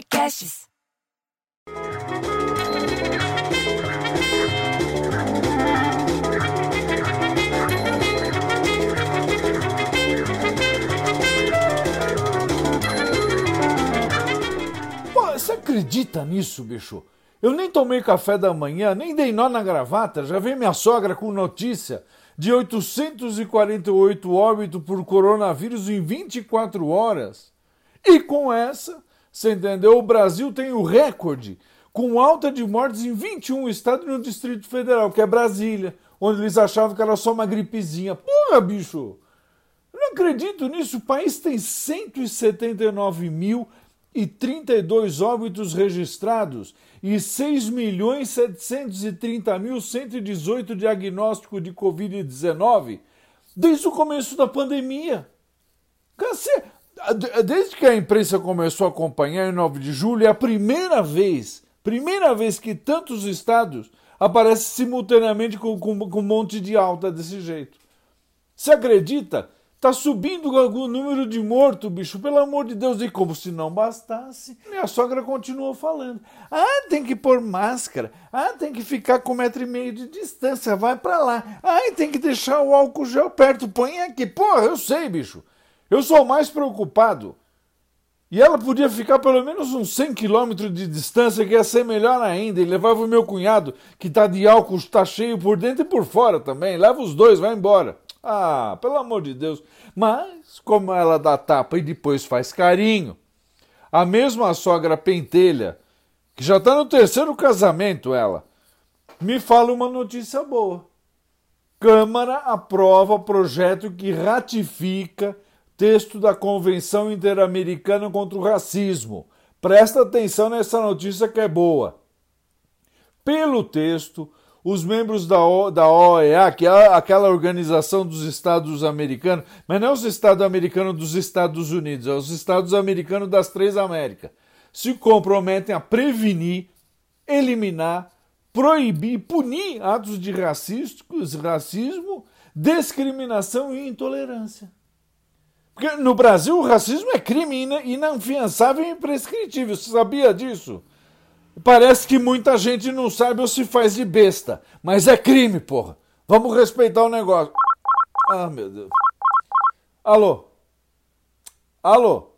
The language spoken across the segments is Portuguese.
Podcasts. Pô, você acredita nisso, bicho? Eu nem tomei café da manhã, nem dei nó na gravata, já veio minha sogra com notícia de 848 óbitos por coronavírus em 24 horas. E com essa, você entendeu? O Brasil tem o recorde com alta de mortes em 21 estados no Distrito Federal, que é Brasília, onde eles achavam que era só uma gripezinha. Porra, bicho! Eu não acredito nisso. O país tem 179.032 óbitos registrados e 6.730.118 diagnósticos de Covid-19 desde o começo da pandemia. Cacete! Desde que a imprensa começou a acompanhar em 9 de julho, é a primeira vez, primeira vez que tantos estados aparecem simultaneamente com, com, com um monte de alta desse jeito. Você acredita? Tá subindo o número de mortos, bicho, pelo amor de Deus. E como se não bastasse, minha sogra continuou falando. Ah, tem que pôr máscara. Ah, tem que ficar com um metro e meio de distância. Vai para lá. Ah, tem que deixar o álcool gel perto. Põe aqui. Porra, eu sei, bicho. Eu sou mais preocupado. E ela podia ficar pelo menos uns 100 quilômetros de distância, que ia ser melhor ainda. E levava o meu cunhado, que tá de álcool, tá cheio por dentro e por fora também. Leva os dois, vai embora. Ah, pelo amor de Deus. Mas, como ela dá tapa e depois faz carinho, a mesma sogra pentelha, que já está no terceiro casamento, ela, me fala uma notícia boa. Câmara aprova projeto que ratifica texto da Convenção Interamericana contra o Racismo. Presta atenção nessa notícia que é boa. Pelo texto, os membros da, o, da OEA, que é aquela organização dos Estados Americanos, mas não é os Estados Americanos dos Estados Unidos, é os Estados Americanos das três Américas, se comprometem a prevenir, eliminar, proibir, punir atos de racismo, discriminação e intolerância. Porque no Brasil o racismo é crime inafiançável e imprescritível. Você sabia disso? Parece que muita gente não sabe ou se faz de besta. Mas é crime, porra. Vamos respeitar o negócio. Ah, meu Deus. Alô? Alô?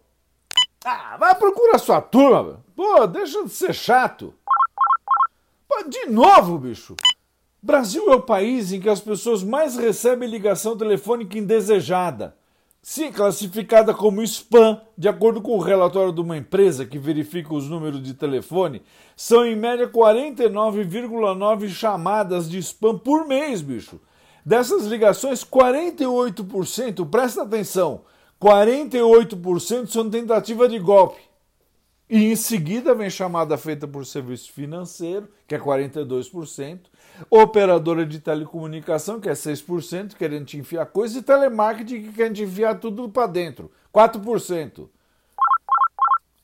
Ah, vai procurar sua turma. Pô, deixa de ser chato. Pô, de novo, bicho. Brasil é o país em que as pessoas mais recebem ligação telefônica indesejada. Sim, classificada como spam, de acordo com o relatório de uma empresa que verifica os números de telefone, são em média 49,9 chamadas de spam por mês, bicho. Dessas ligações, 48%, presta atenção, 48% são tentativa de golpe. E em seguida vem chamada feita por serviço financeiro, que é 42%, operadora de telecomunicação, que é 6%, querendo te enfiar coisa, e telemarketing, que quer te enfiar tudo para dentro, 4%.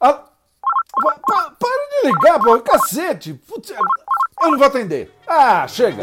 Ah, pa, pa, para de ligar, pô, cacete! Putz, eu não vou atender. Ah, chega!